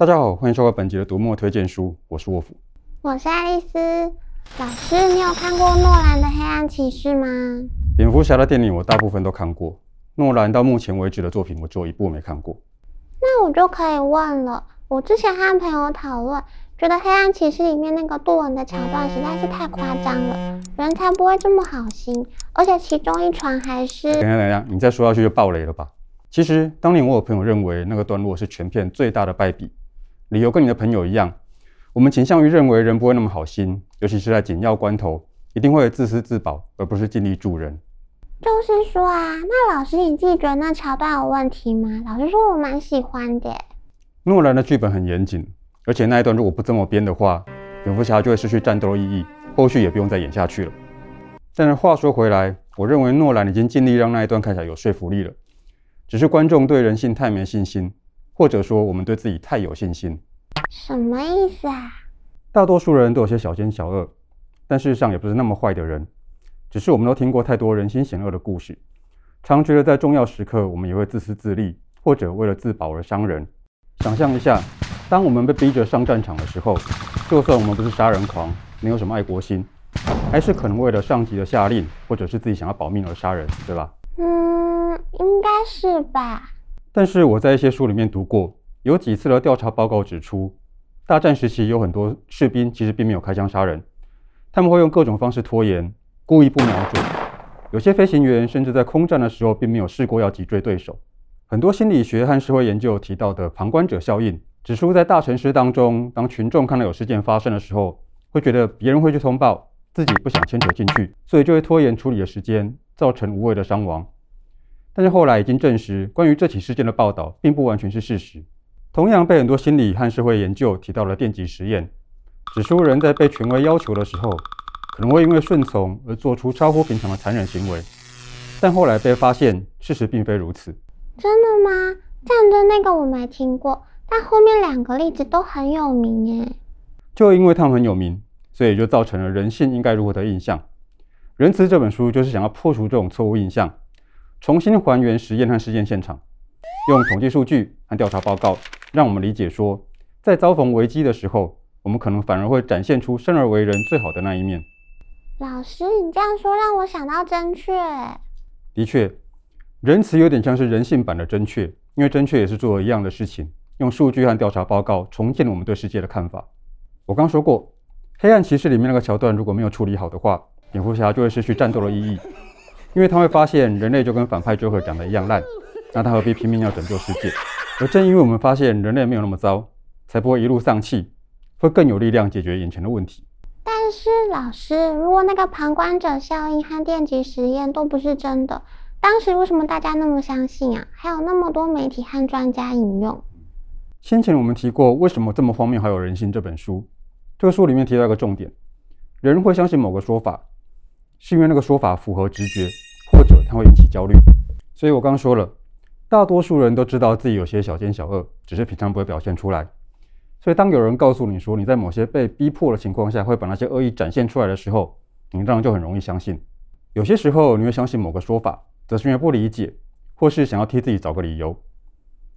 大家好，欢迎收看本集的读墨推荐书，我是沃夫，我是爱丽丝。老师，你有看过诺兰的《黑暗骑士》吗？蝙蝠侠的电影我大部分都看过，诺兰到目前为止的作品我只有一部没看过。那我就可以问了，我之前和朋友讨论，觉得《黑暗骑士》里面那个杜文的桥段实在是太夸张了，人才不会这么好心，而且其中一船还是……等一下等下，你再说下去就爆雷了吧？其实当年我有朋友认为那个段落是全片最大的败笔，理由跟你的朋友一样。我们倾向于认为人不会那么好心，尤其是在紧要关头，一定会自私自保，而不是尽力助人。就是说啊，那老师你自己觉得那桥段有问题吗？老师说我蛮喜欢的。诺兰的剧本很严谨，而且那一段如果不这么编的话，蝙蝠侠就会失去战斗的意义，后续也不用再演下去了。但是话说回来，我认为诺兰已经尽力让那一段看起来有说服力了，只是观众对人性太没信心，或者说我们对自己太有信心。什么意思啊？大多数人都有些小奸小恶，但事实上也不是那么坏的人，只是我们都听过太多人心险恶的故事，常觉得在重要时刻我们也会自私自利，或者为了自保而伤人。想象一下，当我们被逼着上战场的时候，就算我们不是杀人狂，没有什么爱国心，还是可能为了上级的下令，或者是自己想要保命而杀人，对吧？嗯，应该是吧。但是我在一些书里面读过，有几次的调查报告指出。大战时期有很多士兵其实并没有开枪杀人，他们会用各种方式拖延，故意不瞄准。有些飞行员甚至在空战的时候并没有试过要击坠对手。很多心理学和社会研究提到的旁观者效应，指出在大城市当中，当群众看到有事件发生的时候，会觉得别人会去通报，自己不想牵扯进去，所以就会拖延处理的时间，造成无谓的伤亡。但是后来已经证实，关于这起事件的报道并不完全是事实。同样被很多心理和社会研究提到了电极实验，指出人在被权威要求的时候，可能会因为顺从而做出超乎平常的残忍行为，但后来被发现事实并非如此。真的吗？战争那个我没听过，但后面两个例子都很有名耶。就因为他们很有名，所以就造成了人性应该如何的印象。《仁慈》这本书就是想要破除这种错误印象，重新还原实验和事件现场，用统计数据和调查报告。让我们理解说，在遭逢危机的时候，我们可能反而会展现出生而为人最好的那一面。老师，你这样说让我想到真确。的确，仁慈有点像是人性版的真确，因为真确也是做了一样的事情，用数据和调查报告重建了我们对世界的看法。我刚说过，黑暗骑士里面那个桥段如果没有处理好的话，蝙蝠侠就会失去战斗的意义，因为他会发现人类就跟反派 Joker 长得一样烂，那他何必拼命要拯救世界？而正因为我们发现人类没有那么糟，才不会一路丧气，会更有力量解决眼前的问题。但是老师，如果那个旁观者效应和电极实验都不是真的，当时为什么大家那么相信啊？还有那么多媒体和专家引用。先前我们提过，为什么这么荒谬还有人性这本书，这个书里面提到一个重点：人会相信某个说法，是因为那个说法符合直觉，或者它会引起焦虑。所以我刚刚说了。大多数人都知道自己有些小奸小恶，只是平常不会表现出来。所以，当有人告诉你说你在某些被逼迫的情况下会把那些恶意展现出来的时候，你这样就很容易相信。有些时候，你会相信某个说法，则是因为不理解，或是想要替自己找个理由。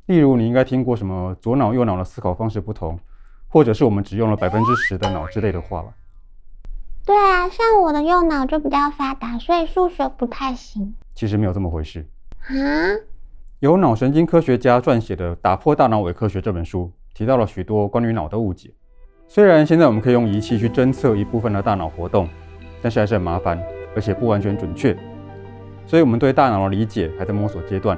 例如，你应该听过什么左脑右脑的思考方式不同，或者是我们只用了百分之十的脑之类的话吧？对啊，像我的右脑就比较发达，所以数学不太行。其实没有这么回事啊。有脑神经科学家撰写的《打破大脑伪科学》这本书提到了许多关于脑的误解。虽然现在我们可以用仪器去侦测一部分的大脑活动，但是还是很麻烦，而且不完全准确。所以我们对大脑的理解还在摸索阶段。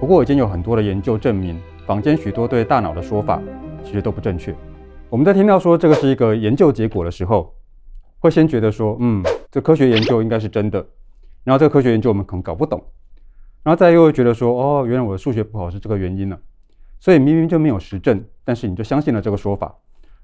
不过已经有很多的研究证明，坊间许多对大脑的说法其实都不正确。我们在听到说这个是一个研究结果的时候，会先觉得说，嗯，这科学研究应该是真的。然后这个科学研究我们可能搞不懂。然后再又会觉得说，哦，原来我的数学不好是这个原因呢，所以明明就没有实证，但是你就相信了这个说法，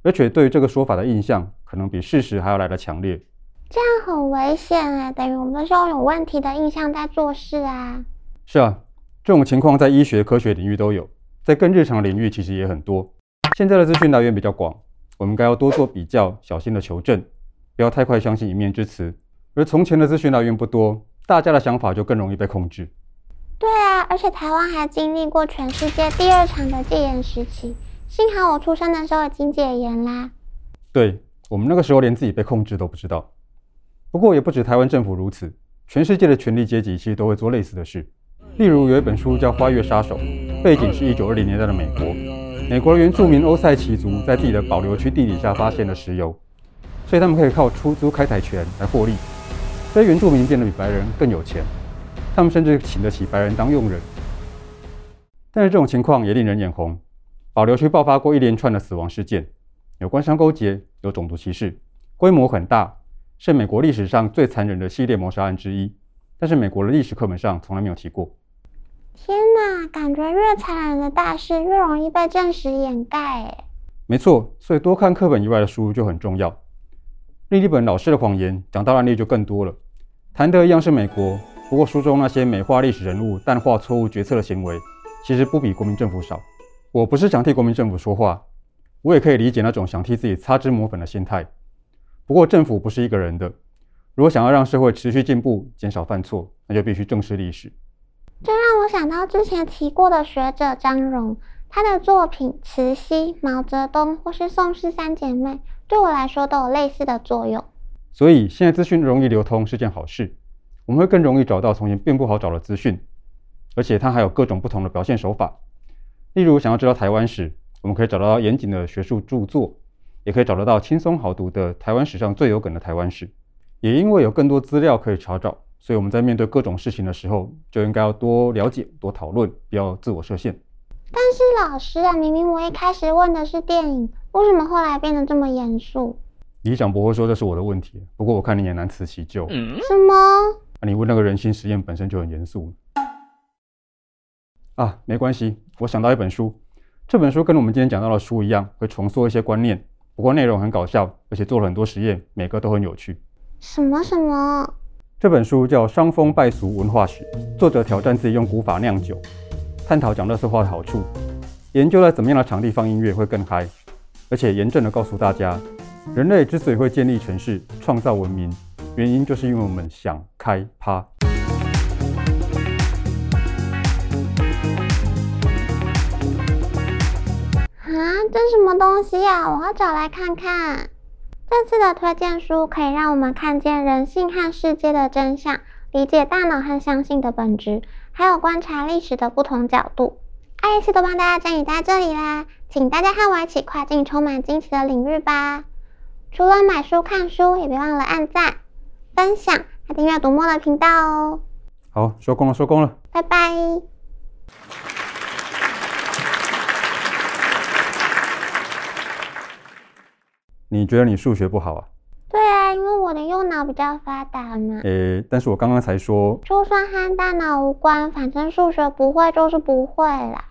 而且对于这个说法的印象可能比事实还要来的强烈。这样很危险哎，等于我们都是用有问题的印象在做事啊。是啊，这种情况在医学科学领域都有，在更日常的领域其实也很多。现在的资讯来源比较广，我们该要多做比较，小心的求证，不要太快相信一面之词。而从前的资讯来源不多，大家的想法就更容易被控制。对啊，而且台湾还经历过全世界第二长的戒严时期，幸好我出生的时候已经戒严啦。对，我们那个时候连自己被控制都不知道。不过也不止台湾政府如此，全世界的权力阶级其实都会做类似的事。例如有一本书叫《花月杀手》，背景是一九二零年代的美国。美国原住民欧塞奇族在自己的保留区地底下发现了石油，所以他们可以靠出租开采权来获利。所以原住民变得比白人更有钱，他们甚至请得起白人当佣人。但是这种情况也令人眼红，保留区爆发过一连串的死亡事件，有官商勾结，有种族歧视，规模很大，是美国历史上最残忍的系列谋杀案之一。但是美国的历史课本上从来没有提过。天哪，感觉越残忍的大事越容易被证实掩盖。诶，没错，所以多看课本以外的书就很重要。另一本《老师的谎言》讲到案例就更多了，谈的一样是美国，不过书中那些美化历史人物、淡化错误决策的行为，其实不比国民政府少。我不是想替国民政府说话，我也可以理解那种想替自己擦脂抹粉的心态。不过政府不是一个人的，如果想要让社会持续进步、减少犯错，那就必须正视历史。这让我想到之前提过的学者张荣，他的作品《慈禧》《毛泽东》或是《宋氏三姐妹》，对我来说都有类似的作用。所以现在资讯容易流通是件好事，我们会更容易找到从前并不好找的资讯。而且它还有各种不同的表现手法，例如想要知道台湾史，我们可以找到严谨的学术著作，也可以找得到轻松好读的台湾史上最有梗的台湾史。也因为有更多资料可以查找，所以我们在面对各种事情的时候，就应该要多了解、多讨论，不要自我设限。但是老师啊，明明我一开始问的是电影，为什么后来变得这么严肃？李想不会说这是我的问题，不过我看你也难辞其咎。嗯？什么？啊，你问那个人心实验本身就很严肃。啊，没关系，我想到一本书。这本书跟我们今天讲到的书一样，会重塑一些观念，不过内容很搞笑，而且做了很多实验，每个都很有趣。什么什么？这本书叫《伤风败俗文化史》，作者挑战自己用古法酿酒，探讨讲垃圾话的好处，研究了怎么样的场地放音乐会更嗨，而且严正的告诉大家，人类之所以会建立城市、创造文明，原因就是因为我们想开趴。啊这什么东西呀？我要找来看看。这次的推荐书可以让我们看见人性和世界的真相，理解大脑和相信的本质，还有观察历史的不同角度。爱丽丝都帮大家整理在这里啦，请大家和我一起跨进充满惊奇的领域吧。除了买书看书，也别忘了按赞、分享和订阅读墨的频道哦。好，收工了，收工了，拜拜。你觉得你数学不好啊？的右脑比较发达嘛。诶，但是我刚刚才说，就算和大脑无关，反正数学不会就是不会啦。